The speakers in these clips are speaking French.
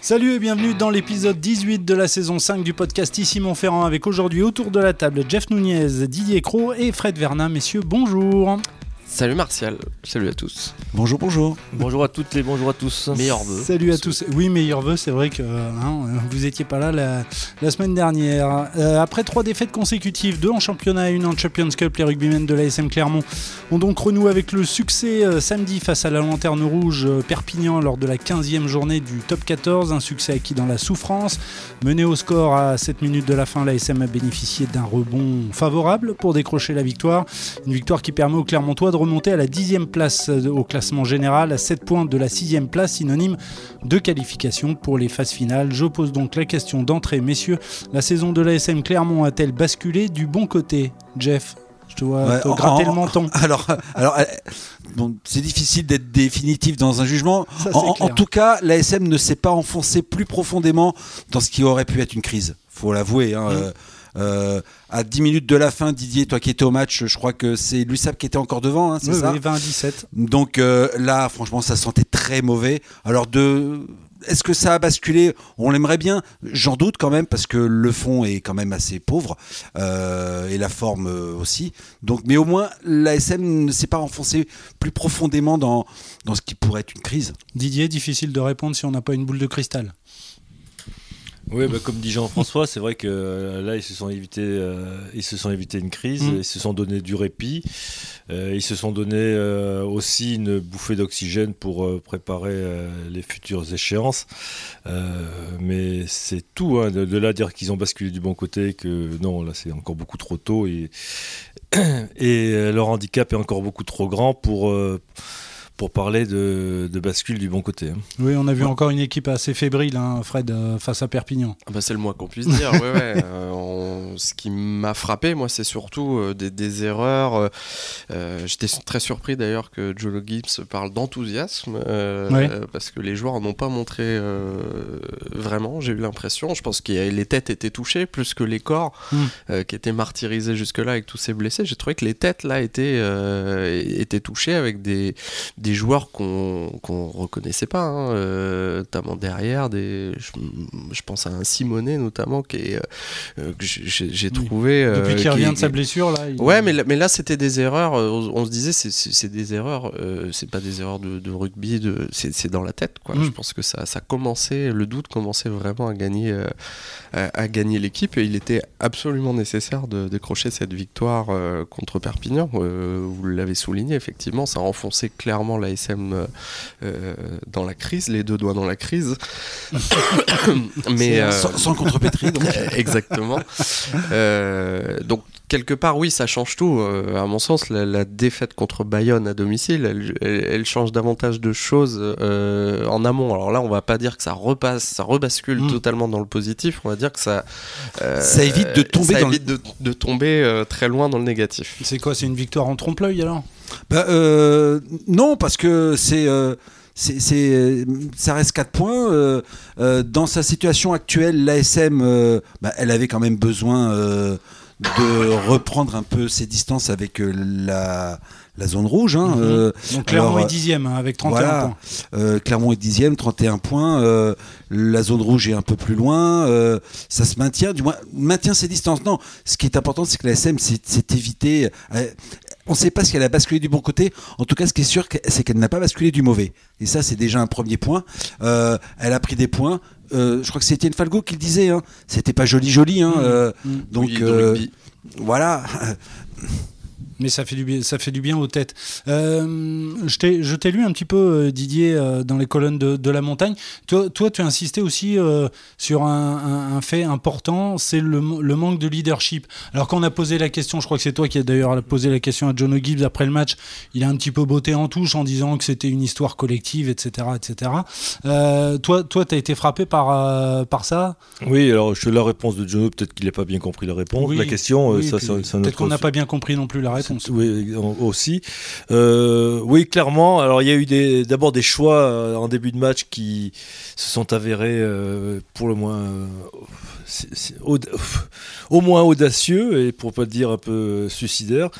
Salut et bienvenue dans l'épisode 18 de la saison 5 du podcast Ici Montferrand avec aujourd'hui autour de la table Jeff Nunez, Didier Cro et Fred Vernin. Messieurs, bonjour. Salut Martial, salut à tous. Bonjour, bonjour. Bonjour à toutes et bonjour à tous. Meilleurs vœux. Salut à tous. Oui, meilleurs vœux, c'est vrai que hein, vous étiez pas là la, semaine dernière. Euh, après trois défaites consécutives, deux en championnat et une en Champions Cup, les rugbymen de l'ASM Clermont ont donc renoué avec le succès euh, samedi face à la Lanterne Rouge euh, Perpignan lors de la 15e journée du top 14. Un succès acquis dans la souffrance. Mené au score à 7 minutes de la fin, l'ASM a bénéficié d'un rebond favorable pour décrocher la victoire. Une victoire qui permet aux Clermontois de remonter à la dixième place au classement général, à 7 points de la sixième place, synonyme de qualification pour les phases finales. Je pose donc la question d'entrée, messieurs. La saison de l'ASM Clermont a-t-elle basculé du bon côté Jeff? Je te vois gratter le menton. Alors, alors euh, bon, c'est difficile d'être définitif dans un jugement. en, tout cas, l'ASM ne s'est pas enfoncé plus profondément dans ce qui aurait pu être une crise. Faut l'avouer. Hein, mm. euh, euh, à 10 minutes de la fin, Didier, toi qui étais au match, je crois que c'est l'USAP qui était encore devant, hein, c'est ça Oui, 20 17. Donc euh, là, franchement, ça sentait très mauvais. Alors de est-ce que ça a basculé? On l'aimerait bien. J'en doute quand même parce que le fond est quand même assez pauvre euh, et la forme aussi. Donc, mais au moins l'ASM ne s'est pas enfoncé plus profondément dans, dans ce qui pourrait être une crise. Didier, difficile de répondre si on n'a pas une boule de cristal. Oui, bah, comme dit Jean-François, c'est vrai que euh, là, ils se sont évités, euh, ils se sont évités une crise, mm. ils se sont donné du répit, euh, ils se sont donné aussi une bouffée d'oxygène pour préparer les futures échéances. mais c'est tout, hein, de, là dire qu'ils ont basculé du bon côté, que non, là, c'est encore beaucoup trop tôt et, et leur handicap est encore beaucoup trop grand pour pour parler de, bascule du bon côté. Hein. Oui, on a vu encore une équipe assez fébrile, hein, Fred, euh, face à Perpignan. Ah bah c'est le moins qu'on puisse dire. ouais, ouais. Euh, ce qui m'a frappé, moi, c'est surtout euh, des, erreurs. J'étais très surpris d'ailleurs que Jolo Gibbs parle d'enthousiasme, parce que les joueurs n'ont pas montré vraiment, j'ai eu l'impression. Je pense que les têtes étaient touchées plus que les corps, hmm. qui étaient martyrisés jusque-là avec tous ces blessés. J'ai trouvé que les têtes, là, étaient, étaient touchées avec des des joueurs qu'on ne reconnaissait pas, hein, euh, notamment derrière. Des, je, pense à un Simonet notamment qui est, euh, que j'ai trouvé. Depuis qu'il revient de sa blessure là. Ouais, mais, mais là c'était des erreurs. On, se disait c'est des erreurs, c'est pas des erreurs de, rugby, de, c'est dans la tête quoi. Mm. Je pense que ça, ça commençait, le doute commençait vraiment à gagner, à, gagner l'équipe et il était absolument nécessaire de décrocher cette victoire contre Perpignan. vous l'avez souligné effectivement, ça a enfoncé clairement l'ASM euh, euh, dans la crise, les deux doigts dans la crise. Mais euh, sans, contrepétrie, donc. exactement. donc quelque part, oui, ça change tout. à mon sens, la, défaite contre Bayonne à domicile, elle, change davantage de choses en amont. Alors là, on va pas dire que ça repasse, ça rebascule mm. totalement dans le positif. On va dire que ça, ça évite de tomber, ça évite de, tomber très loin dans le négatif. C'est quoi C'est une victoire en trompe-l'œil alors? Bah, euh, Non, parce que c'est. Euh, c'est, ça reste 4 points. Euh, dans sa situation actuelle, l'ASM, bah, elle avait quand même besoin de reprendre un peu ses distances avec la, la zone rouge. Hein, mhm. Donc Clermont est dixième hein, avec 31 points. Clermont est dixième, 31 points. la zone rouge est un peu plus loin. ça se maintient, du moins maintient ses distances. Non, ce qui est important, c'est que la SM s'est évité on ne sait pas si elle a basculé du bon côté. En tout cas, ce qui est sûr, c'est qu'elle n'a pas basculé du mauvais. Et ça, c'est déjà un premier point. Euh, elle a pris des points. Euh, je crois que c'était une Falgo qui le disait. Hein. C'était pas joli, joli. Hein. Mmh. Euh, mmh. donc voilà. Mais ça fait du bien, ça fait du bien aux têtes. Euh, je t'ai lu un petit peu, euh, Didier, euh, dans les colonnes de, la montagne. Toi, toi, tu as insisté aussi sur un, fait important, c'est le, manque de leadership. Alors quand on a posé la question, je crois que c'est toi qui as d'ailleurs posé la question à John Gibbs après le match, il a un petit peu botté en touche en disant que c'était une histoire collective, etc. etc. toi, toi tu as été frappé par, par ça? Oui, alors je la réponse de John, peut-être qu'il n'a pas bien compris la réponse. la question, ça, Peut-être qu'on n'a pas bien compris non plus la réponse. Oui, aussi. Euh, oui, clairement. Alors, il y a eu d'abord des, choix euh, en début de match qui se sont avérés euh, pour le moins. au moins audacieux et pour pas dire un peu suicidaires.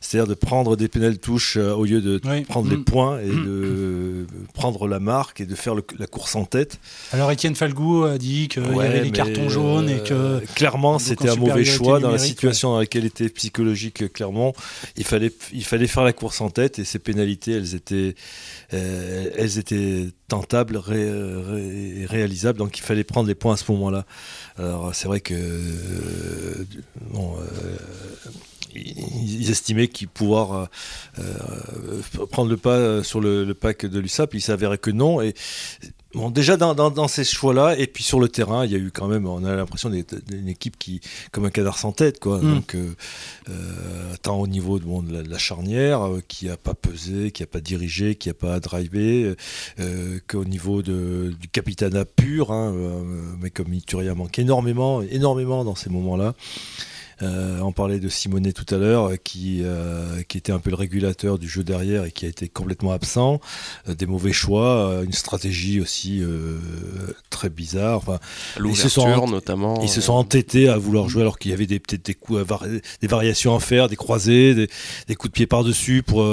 C'est-à-dire de prendre des pénales touches au lieu de prendre les mm. points et mm. de prendre la marque et de faire la course en tête. Alors Étienne Falgou a dit qu'il y avait des cartons jaunes et que clairement c'était un mauvais choix dans la situation dans laquelle était psychologique clairement. Il fallait il fallait faire la course en tête et ces pénalités elles étaient elles étaient tentables, ré, réalisables, donc il fallait prendre les points à ce moment-là. Alors c'est vrai que euh, bon, euh, ils estimaient qu'ils pouvoir euh, prendre le pas sur le, le pack de l'USAP, il s'avérait que non. Et Bon, déjà dans, dans, ces choix-là, et puis sur le terrain, il y a eu quand même, on a l'impression d'une équipe qui, comme un cadre sans tête, quoi. Mm. Donc, euh, euh, tant au niveau de, bon, de, la, charnière, euh, qui n'a pas pesé, qui n'a pas dirigé, qui n'a pas drivé, qu'au niveau de, du capitana pur, hein, mais comme Ituria manque énormément, énormément dans ces moments-là. Euh, on parlait de Simonet tout à l'heure, qui, euh, qui était un peu le régulateur du jeu derrière et qui a été complètement absent. Euh, des mauvais choix, une stratégie aussi très bizarre. Enfin, ils se sont notamment. Ils se sont entêtés à vouloir jouer alors qu'il y avait des, peut-être des, coups, des variations à faire, des croisés, des, coups de pied par-dessus pour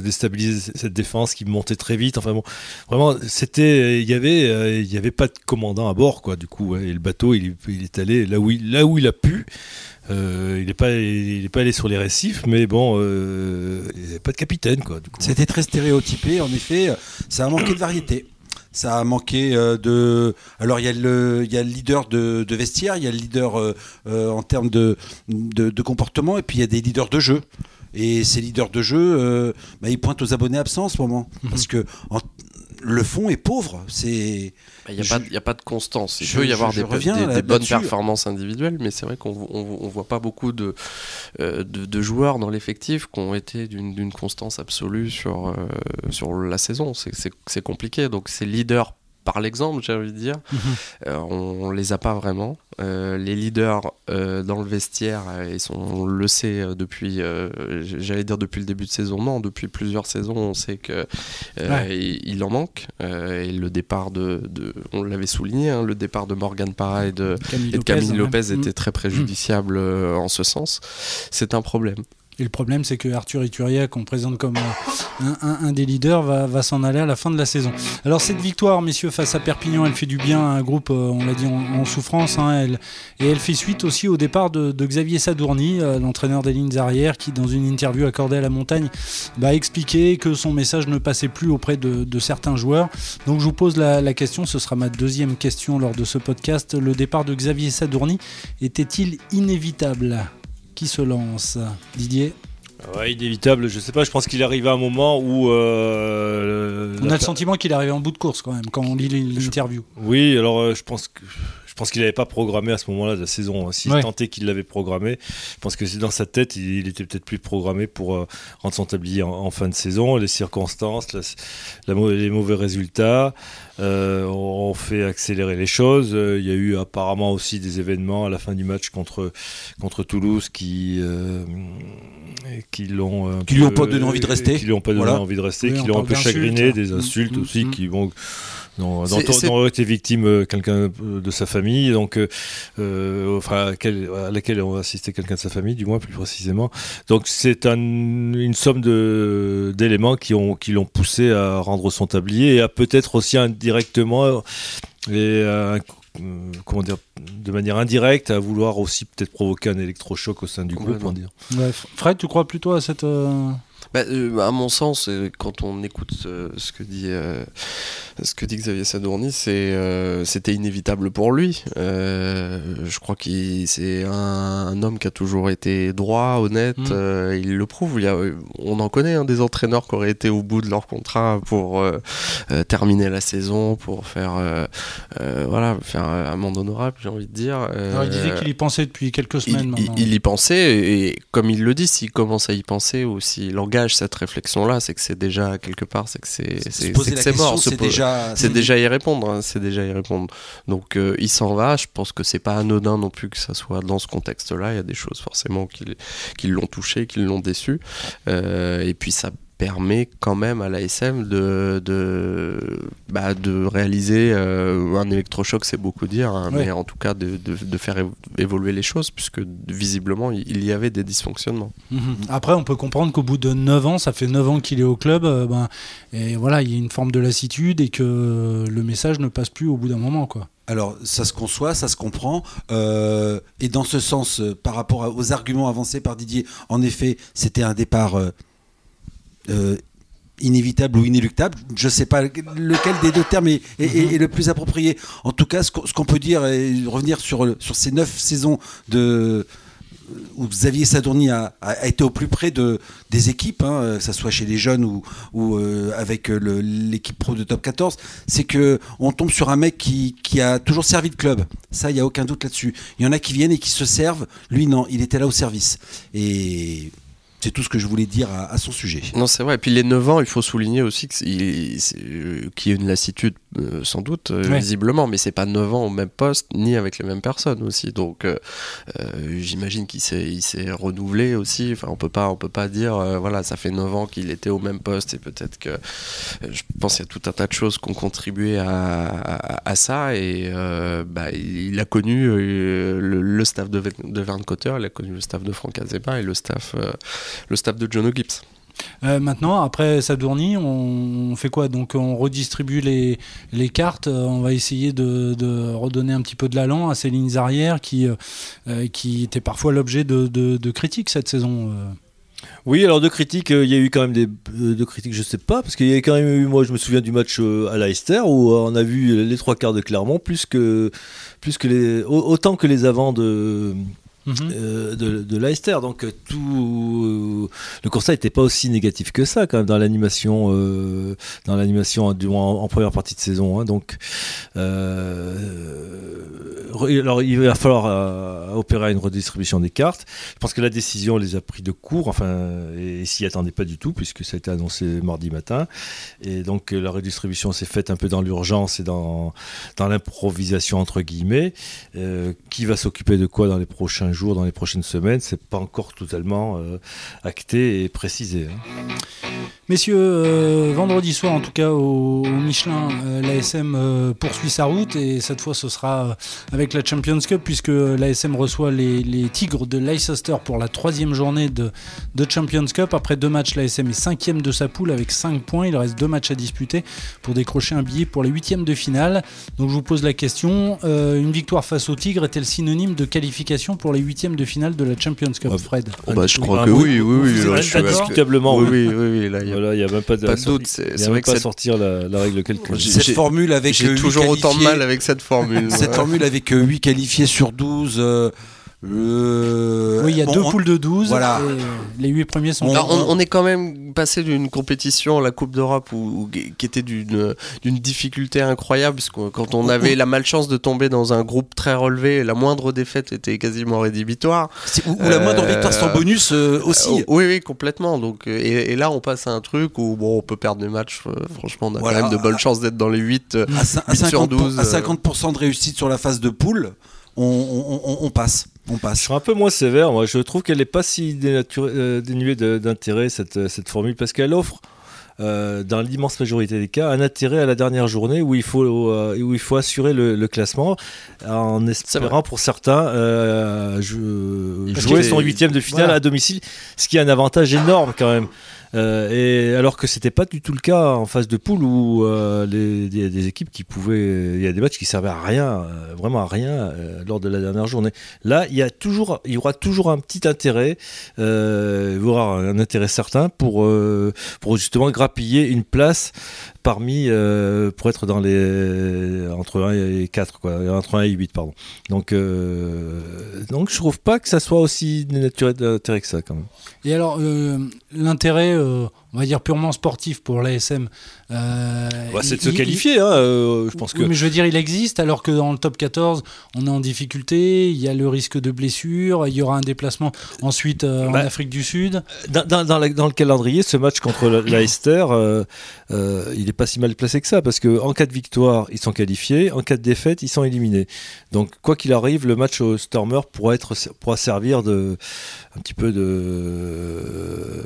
déstabiliser cette défense qui montait très vite. Enfin bon, vraiment, c'était, il y avait, il y avait pas de commandant à bord, quoi. Du coup, et le bateau, il, il est allé là où il, là où il a pu. Euh, il n'est pas, il est pas allé sur les récifs, mais bon, euh, il n'y pas de capitaine. quoi. C'était très stéréotypé, en effet. Ça a manqué de variété. Ça a manqué euh, de. Alors, il y, a le, il y a le leader de, vestiaire, il y a le leader en termes de, de, comportement, et puis il y a des leaders de jeu. Et ces leaders de jeu, bah, ils pointent aux abonnés absents en ce moment. Mhm. Parce que le fond est pauvre. C'est. Il n'y a, a, pas de constance. Il peut y avoir des, des, bonnes performances individuelles, mais c'est vrai qu'on ne voit pas beaucoup de, euh, de, joueurs dans l'effectif qui ont été d'une constance absolue sur, euh, sur la saison. C'est compliqué. Donc ces leaders par l'exemple, j'ai envie de dire. Mhm. Euh, on, ne les a pas vraiment. Euh, les leaders euh, dans le vestiaire, ils sont, on le sait depuis, j'allais dire depuis le début de saison, non, depuis plusieurs saisons, on sait que il, en manque. et le départ de, on l'avait souligné, hein, le départ de Morgan Parra et de Camille Lopez, était très préjudiciable en ce sens. C'est un problème. Et le problème, c'est que Arthur Ituria, qu'on présente comme un, des leaders, va, s'en aller à la fin de la saison. Alors cette victoire, messieurs, face à Perpignan, elle fait du bien à un groupe, euh, on l'a dit, en, souffrance. Hein, et elle fait suite aussi au départ de, Xavier Sadourny, euh, l'entraîneur des lignes arrières, qui, dans une interview accordée à la montagne, va expliquer que son message ne passait plus auprès de, certains joueurs. Donc je vous pose la, question, ce sera ma deuxième question lors de ce podcast. Le départ de Xavier Sadourny était-il inévitable? Qui se lance Didier Ouais, inévitable, je sais pas, je pense qu'il arrive à un moment où. Euh, on a le sentiment qu'il est arrivé en bout de course quand même, quand on lit l'interview. Oui, alors euh, je pense que. Je pense qu'il n'avait pas programmé à ce moment-là de la saison. S'il tentait qu'il l'avait programmé, je pense que c'est dans sa tête, il, était peut-être plus programmé pour euh, rendre son tablier en, fin de saison. Les circonstances, les mauvais résultats euh, ont fait accélérer les choses. Euh, il y a eu apparemment aussi des événements à la fin du match contre, contre Toulouse qui, qui l'ont qui lui ont pas donné envie de rester, qui lui ont pas donné envie de rester, qui l'ont un peu chagriné, des insultes mmh, aussi, mmh. qui vont dont, dont, été victime euh, quelqu'un de sa famille, donc euh, euh enfin à, laquelle on va assister quelqu'un de sa famille, du moins plus précisément. Donc c'est un, une somme d'éléments qui ont qui l'ont poussé à rendre son tablier et à peut-être aussi indirectement et comment dire, de manière indirecte, à vouloir aussi peut-être provoquer un électrochoc au sein du groupe. dire. Fred, tu crois plutôt à cette bah, euh, à mon sens, euh, quand on écoute euh, ce que dit ce que dit Xavier Sadourny, c'était inévitable pour lui. je crois qu'il c'est un, homme qui a toujours été droit, honnête. Mm. il le prouve. Il y a, on en connaît hein, des entraîneurs qui auraient été au bout de leur contrat pour terminer la saison, pour faire voilà faire un monde honorable, j'ai envie de dire. Alors, il disait qu'il y pensait depuis quelques semaines. Il, il, y pensait et comme il le dit, s'il commence à y penser ou s'il cette réflexion-là, c'est que c'est déjà quelque part, c'est que c'est c'est mort. C'est déjà, c'est déjà y répondre. Hein, c'est déjà y répondre. Donc euh, il s'en va. Je pense que c'est pas anodin non plus que ça soit dans ce contexte-là. Il y a des choses forcément qui, qui l'ont touché, qui l'ont déçu. Euh, et puis ça permet quand même à l'ASM de, de, bah, de réaliser euh, un électrochoc, c'est beaucoup dire, hein, mais en tout cas de, de, faire évoluer les choses, puisque visiblement il y avait des dysfonctionnements. Mhm. Après, on peut comprendre qu'au bout de 9 ans, ça fait 9 ans qu'il est au club, euh, ben, et voilà, il y a une forme de lassitude et que le message ne passe plus au bout d'un moment. quoi. Alors, ça se conçoit, ça se comprend. Euh, et dans ce sens, par rapport aux arguments avancés par Didier, en effet, c'était un départ euh, inévitable ou inéluctable. Je ne sais pas lequel des deux termes est, le plus approprié. En tout cas, ce qu'on peut dire et revenir sur, sur ces neuf saisons de, où Xavier Sadourny a, été au plus près de, des équipes, hein, que ce soit chez les jeunes ou, euh, avec l'équipe pro de top 14, c'est que on tombe sur un mec qui, qui a toujours servi de club. Ça, il n'y a aucun doute là-dessus. Il y en a qui viennent et qui se servent. Lui, non, il était là au service. Et c'est tout ce que je voulais dire à, son sujet. Non, c'est vrai. Et puis les 9 ans, il faut souligner aussi qu'il y a une lassitude, euh, sans doute, euh, visiblement, mais c'est pas 9 ans au même poste, ni avec les mêmes personnes aussi. Donc euh, j'imagine qu'il s'est renouvelé aussi. Enfin, on peut pas, on peut pas dire, voilà, ça fait 9 ans qu'il était au même poste et peut-être que je pense qu'il y a tout un tas de choses qui ont contribué à, ça. Et bah, il a connu le, staff de, de Verne Cotter, il a connu le staff de Franck Azema et le staff le staff de John Gibbs. Euh, maintenant, après Sadourny, on fait quoi? Donc on redistribue les, cartes, euh, on va essayer de, redonner un petit peu de l'allant à ces lignes arrières qui, euh, qui étaient parfois l'objet de, de, critiques cette saison. Oui, alors de critiques, il y a eu quand même des de critiques, je sais pas, parce qu'il y a quand même eu, moi je me souviens du match à Leicester où on a vu les trois quarts de Clermont plus que, plus que les, autant que les avants de Mhm. Euh, de, de Leicester. Donc euh, tout le constat n'était pas aussi négatif que ça quand même dans l'animation, euh, dans l'animation en, en, première partie de saison. Hein. Donc alors il va falloir opérer une redistribution des cartes. Je pense que la décision les a pris de court, enfin et, s'y attendait pas du tout puisque ça a été annoncé mardi matin. Et donc la redistribution s'est faite un peu dans l'urgence et dans dans l'improvisation entre guillemets. qui va s'occuper de quoi dans les prochains jours, dans les prochaines semaines. C'est pas encore totalement euh, acté et précisé. Hein. Messieurs, euh, vendredi soir en tout cas au, Michelin, euh, l'ASM poursuit sa route et cette fois ce sera avec la Champions Cup puisque l'ASM reçoit les, Tigres de Leicester pour la troisième journée de, de Champions Cup. Après deux matchs, l'ASM est cinquième de sa poule avec 5 points. Il reste deux matchs à disputer pour décrocher un billet pour les huitièmes de finale. Donc je vous pose la question, une victoire face aux Tigres est-elle synonyme de qualification pour les huitième de finale de la Champions Cup, Fred oh, bah, Je crois que oui, oui, oui. Indiscutablement. Oui, oui, oui. Là, il n'y a, même pas de, doute. C'est vrai que pas sortir la, règle quelconque. Cette formule avec. J'ai toujours autant de mal avec cette formule. Cette formule avec 8 qualifiés sur 12. Euh, oui, il y a deux poules de 12. Voilà. Et les 8 premiers sont. on, est quand même passé d'une compétition, la Coupe d'Europe, qui était d'une difficulté incroyable, parce que quand on avait la malchance de tomber dans un groupe très relevé, la moindre défaite était quasiment rédhibitoire. Ou, la moindre victoire sans euh, bonus euh, aussi. oui, oui, complètement. Donc, et, là, on passe à un truc où bon, on peut perdre des matchs. franchement, on a quand même de bonnes chances d'être dans les 8, à, 50, sur 12. À 50% de réussite sur la phase de poule, on passe on passe. Je suis un peu moins sévère. Moi, je trouve qu'elle n'est pas si euh, dénuée d'intérêt cette, cette formule parce qu'elle offre. Euh, dans l'immense majorité des cas, un intérêt à la dernière journée où il faut, euh, où il faut assurer le, classement en espérant pour certains jouer son huitième de finale à domicile, ce qui est un avantage énorme quand même. Euh, et alors que c'était pas du tout le cas en phase de poule où euh, les, a des équipes qui pouvaient, il y a des matchs qui servaient à rien, euh, vraiment à rien lors de la dernière journée. Là, il y a toujours, il y aura toujours un petit intérêt, voire un intérêt certain pour pour justement grappiller une place parmi pour être dans les entre 1 et 4 quoi, entre 1 et 8 pardon. Donc euh, donc je trouve pas que ça soit aussi naturel d'intérêt que ça quand même. Et alors l'intérêt euh, on va dire purement sportif pour l'ASM. Euh, bah, c'est de se qualifier, hein, euh, je pense que. mais je veux dire, il existe, alors que dans le top 14, on est en difficulté, il y a le risque de blessure, il y aura un déplacement ensuite euh, en bah, Afrique du Sud. Dans, dans, le calendrier, ce match contre Leicester, il n'est pas si mal placé que ça, parce qu'en cas de victoire, ils sont qualifiés, en cas de défaite, ils sont éliminés. Donc, quoi qu'il arrive, le match au Stormer pourra, être, pourra servir de, un petit peu de,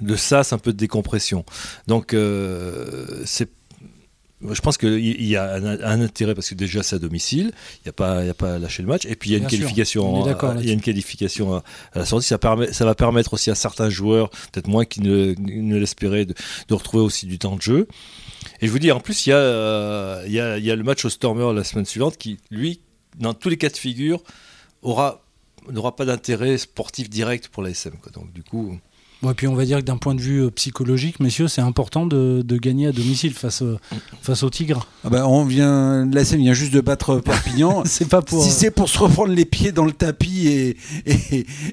de sas, un peu de décompression. Donc, c'est je pense qu'il y a un, intérêt parce que déjà c'est à domicile, il n'y a, pas, a pas à lâcher le match, et puis il y a une qualification, il y a une qualification à, la sortie. Ça, permet, ça va permettre aussi à certains joueurs, peut-être moins qui ne, ne l'espéraient, de, retrouver aussi du temps de jeu. Et je vous dis, en plus, il y a, il y a, il y a le match au Stormer la semaine suivante qui, lui, dans tous les cas de figure, aura n'aura pas d'intérêt sportif direct pour la SM. Donc du coup, et puis on va dire que d'un point de vue euh, psychologique, messieurs, c'est important de, gagner à domicile face, euh, face au Tigre. Ah bah on vient, la vient juste de battre Perpignan. c'est pas pour. Si c'est pour se reprendre les pieds dans le tapis et,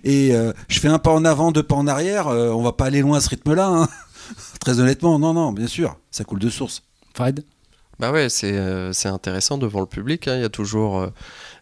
et, euh, je fais un pas en avant, deux pas en arrière, on va pas aller loin à ce rythme-là. Hein. Très honnêtement, non, non, bien sûr, ça coule de source. Fred? Bah ouais, c'est intéressant devant le public. Hein. Il y a toujours euh,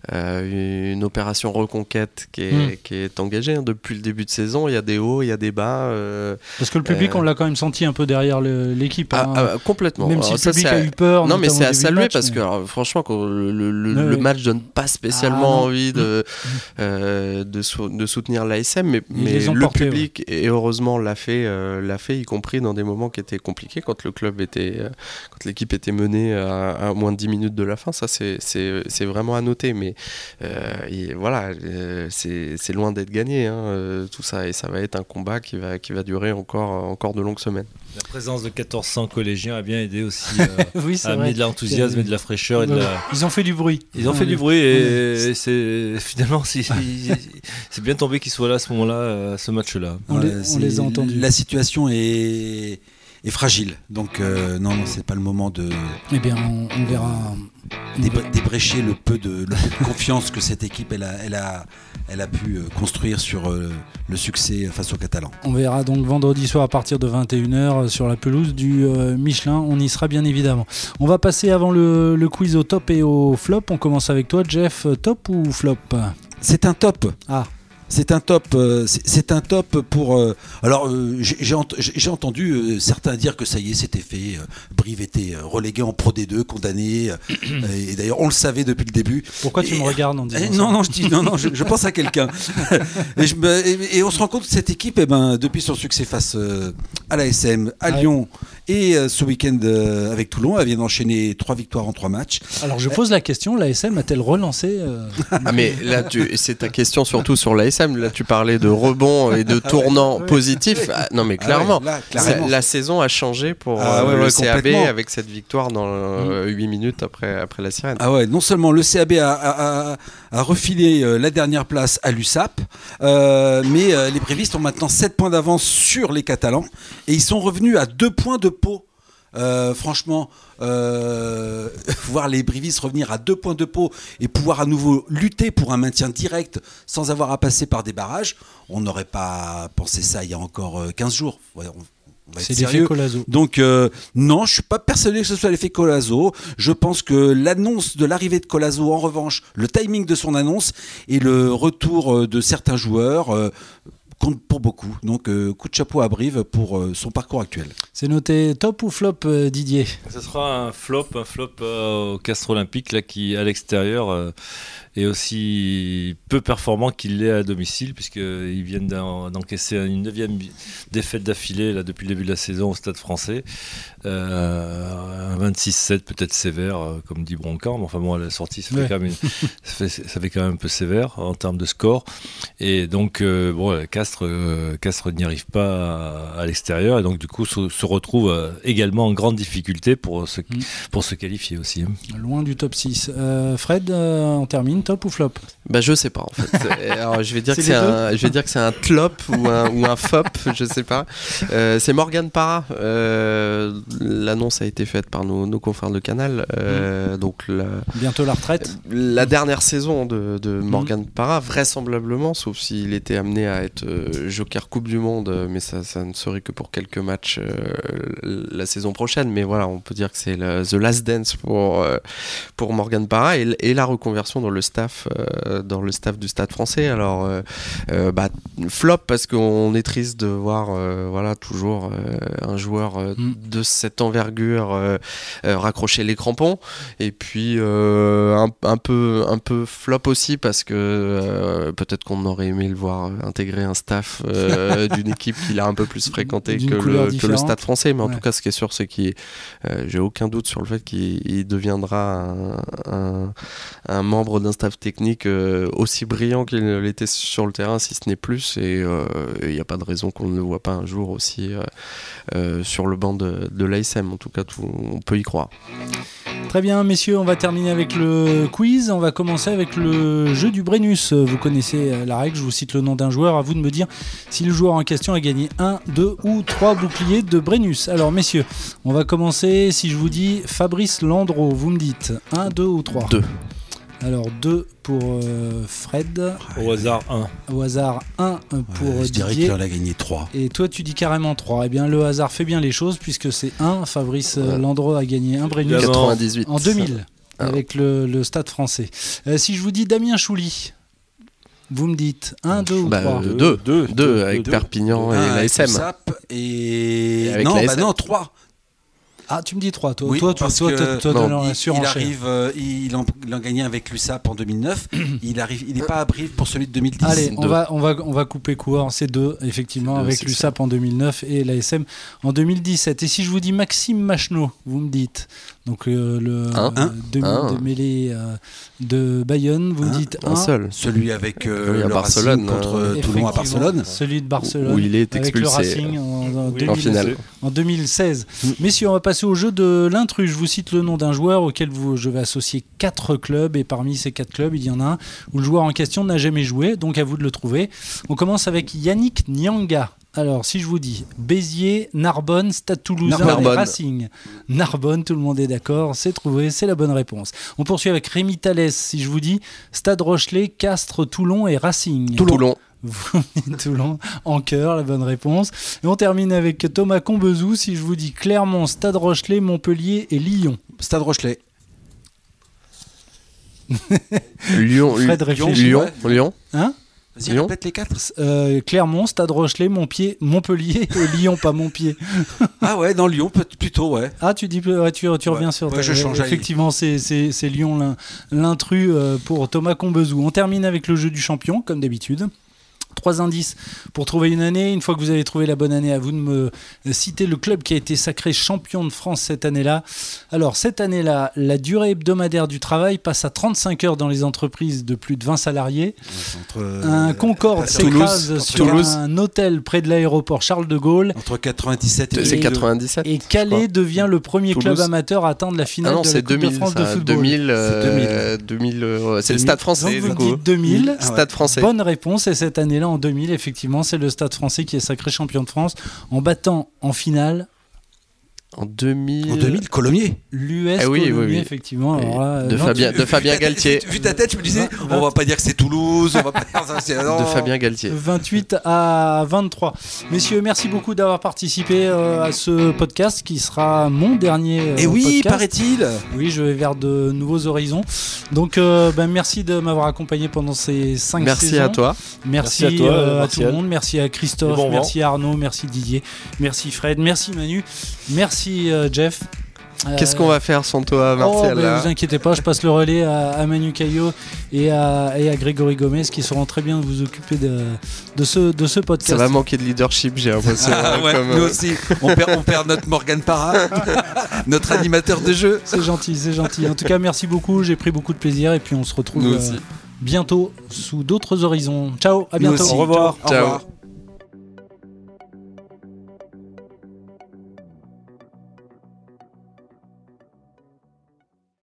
une opération reconquête qui est, hmm. qui est engagée hein. depuis le début de saison. Il y a des hauts, il y a des bas. Euh, Parce que le public, euh, on l'a quand même senti un peu derrière l'équipe. Ah, hein. ah, complètement. Même si le public a, eu peur. Non, mais c'est à saluer parce que franchement, le, le, match donne pas spécialement ah, envie de, de, de, soutenir l'ASM, mais, mais le public, et heureusement, l'a fait, l'a fait, y compris dans des moments qui étaient compliqués, quand le club était, quand l'équipe était menée à, à, moins de 10 minutes de la fin. Ça, c'est vraiment à noter. Mais euh, voilà, euh, c'est loin d'être gagné hein, euh, tout ça et ça va être un combat qui va, qui va durer encore, encore de longues semaines. La présence de 1400 collégiens a bien aidé aussi à amener de l'enthousiasme et de la fraîcheur. Et de Ils ont fait du bruit. Ils ont fait du bruit et, c'est finalement c'est bien tombé qu'ils soient là à ce moment-là, ce match-là. On, les a entendus. La situation est est fragile. Donc non, non, c'est pas le moment de. Eh bien, on verra débrécher le peu, de, confiance que cette équipe elle a, elle a, elle a pu euh, construire sur euh, le succès face aux Catalans. On verra donc vendredi soir à partir de 21h euh, sur la pelouse du Michelin. On y sera bien évidemment. On va passer avant le, le quiz au top et au flop. On commence avec toi, Jeff. Top ou flop? C'est un top. Ah c'est un top. Euh, c'est un top pour. Euh, alors, euh, j'ai entendu certains dire que ça y est, c'était fait. Brive était relégué en Pro D2, condamné. et d'ailleurs, on le savait depuis le début. Pourquoi tu me regardes en disant Non, non, je dis non, non, je, pense à quelqu'un. et, on se rend compte que cette équipe, eh ben, depuis son succès face à l'ASM, à Lyon et ce week-end avec Toulon, elle vient d'enchaîner trois victoires en trois matchs. Alors, je pose la question l'ASM a-t-elle relancé Ah, mais là, c'est ta question surtout sur l'ASM là tu parlais de rebond et de ah tournant positif. Ah, non mais ah clairement, la saison a changé pour euh, le CAB avec cette victoire dans 8 mm. minutes après, après la sirène. Ah ouais, non seulement le CAB a, refilé euh, la dernière place à l'USAP, euh, mais les Brévistes ont maintenant 7 points d'avance sur les Catalans et ils sont revenus à 2 points de pot euh, franchement, euh, voir les Brivis revenir à deux points de peau et pouvoir à nouveau lutter pour un maintien direct sans avoir à passer par des barrages, on n'aurait pas pensé ça il y a encore 15 euh, jours. c'est l'effet Colazo. Donc non, je suis pas persuadé que ce soit l'effet Colazo. Je pense que l'annonce de l'arrivée de Colazo, en revanche, le timing de son annonce et le retour de certains joueurs compte pour beaucoup. Donc euh, coup de chapeau à Brive pour euh, son parcours actuel. C'est noté top ou flop euh, Didier? Ce sera un flop, un flop au Castre Olympique là qui à l'extérieur est aussi peu performant qu'il l'est à domicile, puisqu'ils viennent d'encaisser une neuvième défaite d'affilée là, depuis le début de la saison au Stade français. Euh, un 26-7 peut-être sévère, euh, comme dit Broncan, mais enfin bon, à la sortie, ça fait, quand même ça, fait, quand même un peu sévère en termes de score. Et donc, euh, bon, Castres, Castres n'y arrive pas à, l'extérieur, et donc du coup se, retrouve également en grande difficulté pour se, mm. pour se qualifier aussi. Hein. Loin du top 6. Fred, on termine top ou flop? Bah je sais pas en fait. Alors je vais dire que c'est un, je vais dire que c'est un tlop ou un ou un fop, je sais pas. Euh, c'est Morgan Parra. Euh, l'annonce a été faite par nos, nos confrères de Canal. Euh, mm. Donc bientôt la retraite. La dernière saison de, de mm. Morgan Parra, vraisemblablement, sauf s'il était amené à être Joker Coupe du Monde, mais ça, ça ne serait que pour quelques matchs la saison prochaine. Mais voilà, on peut dire que c'est the last dance pour pour Morgan Parra et, et la reconversion dans le staff, dans le staff du Stade français. Alors, bah, flop parce qu'on est triste de voir voilà, toujours un joueur mm. de cette envergure raccrocher les crampons. Et puis, un, un, peu, un peu flop aussi parce que peut-être qu'on aurait aimé le voir intégrer un staff d'une équipe qu'il a un peu plus fréquenté que le, que le, Stade français. Mais en tout cas, ce qui est sûr, c'est qu'il, j'ai aucun doute sur le fait qu'il deviendra un, un, membre d'un staff technique euh, aussi brillant qu'il l'était sur le terrain, si ce n'est plus. Et euh, il n'y a pas de raison qu'on ne le voit pas un jour aussi euh, sur le banc de, de l'ASM. En tout cas, tout, on peut y croire. Très bien, messieurs, on va terminer avec le quiz. On va commencer avec le jeu du Brennus. Vous connaissez la règle, je vous cite le nom d'un joueur. À vous de me dire si le joueur en question a gagné un, deux ou trois boucliers de Brennus. Alors, messieurs, on va commencer. Si je vous dis Fabrice Landreau, vous me dites 1, 2 ou 3 2. Alors 2 pour euh, Fred. Au hasard 1. Au hasard 1 pour ouais, Je dirais qu'il en a gagné 3. Et toi tu dis carrément 3. Eh bien le hasard fait bien les choses puisque c'est 1. Fabrice euh, Landreau a gagné un Brennus 98. en 2000 ah. avec le, stade français. Euh, si je vous dis Damien Chouli, vous me dites 1, 2 ou 3 2. 2 avec Perpignan et l'ASM. Et, et non, bah non, 3. Ah, tu me dis 3, toi. Oui, toi, toi, toi, il, arrive, euh, il, en, il, en, gagnait avec l'USAP en 2009. il arrive, il n'est pas à Brive pour celui de 2010. Allez, on va, on, va, on va couper court. C'est deux, effectivement, avec l'USAP en 2009 et l'ASM en 2017. Et si je vous dis Maxime Macheneau, vous me dites donc euh, le demi de mêlée euh, de Bayonne, vous dites un, seul. Celui avec le Barcelone contre Toulon à Barcelone. Celui de Barcelone. Où il est expulsé avec le Racing en, en, finale. en 2016. Mm. Messieurs, on va passer au jeu de l'intrus. Je vous cite le nom d'un joueur auquel vous, je vais associer quatre clubs et parmi ces quatre clubs, il y en a un où le joueur en question n'a jamais joué, donc à vous de le trouver. On commence avec Yannick Nyanga. Alors, si je vous dis Béziers, Narbonne, Stade Toulousain Narbonne. Racing. Narbonne, tout le monde est d'accord, c'est trouvé, c'est la bonne réponse. On poursuit avec Rémi Thalès. Si je vous dis Stade Rochelet, Castres, Toulon et Racing. Toulon. Toulon en cœur, la bonne réponse. Et on termine avec Thomas Combezou. Si je vous dis Clermont, Stade Rochelet, Montpellier et Lyon. Stade Rochelet. Lyon, Lyon, Lyon, Lyon. Hein? Vas-y, répète les quatre. Euh, Clermont, Stade Rochelet, Montpied, Montpellier et Lyon, pas Montpied. ah ouais, dans Lyon, plutôt, ouais. Ah, tu dis, ouais, tu, tu reviens sur. Ouais, je change. Effectivement, c'est Lyon l'intrus euh, pour Thomas Combezou. On termine avec le jeu du champion, comme d'habitude. Trois indices pour trouver une année. Une fois que vous avez trouvé la bonne année, à vous de me citer le club qui a été sacré champion de France cette année-là. Alors, cette année-là, la durée hebdomadaire du travail passe à 35 heures dans les entreprises de plus de 20 salariés. un Concorde s'écrase sur un hôtel près de l'aéroport Charles de Gaulle. Entre 97 et, 97. Et Calais devient le premier club amateur à atteindre la finale ah de la Coupe 2000, de France de football. 2000, euh, 2000, euh, c'est le Stade français. Donc vous dites 2000. Stade français. Bonne réponse. Et cette année en 2000, effectivement, c'est le Stade français qui est sacré champion de France en battant en finale en 2000. En 2000, Colomier. L'US ah oui, Colomier, effectivement. de, Fabien, de Fabien Galtier. Vu ta tête, je me disais, on va pas dire que c'est Toulouse, on va pas dire ça, De Fabien Galtier. 28 à 23. Messieurs, merci beaucoup d'avoir participé euh, à ce podcast qui sera mon dernier. Et eh oui, paraît-il. Oui, je vais vers de nouveaux horizons. Donc, euh, ben, merci de m'avoir accompagné pendant ces 5 merci saisons. À toi. Merci, à toi. Euh, à tout le monde. Merci à Christophe, merci à Arnaud, merci Didier, merci Fred, merci Manu, merci Merci euh, Jeff. Qu'est-ce qu'on va faire sans toi, Martial oh, Ne vous inquiétez pas, je passe le relais à, Manu Caillot et à, et à, Grégory Gomez qui seront très bien de vous occuper de, de, ce, de ce podcast. Ça va manquer de leadership, j'ai l'impression. Ah, ouais, nous euh, aussi, on perd, on perd notre Morgan Parra, notre animateur de jeu. C'est gentil, c'est gentil. En tout cas, merci beaucoup, j'ai pris beaucoup de plaisir et puis on se retrouve euh, bientôt sous d'autres horizons. Ciao, à bientôt. Au revoir. Ciao.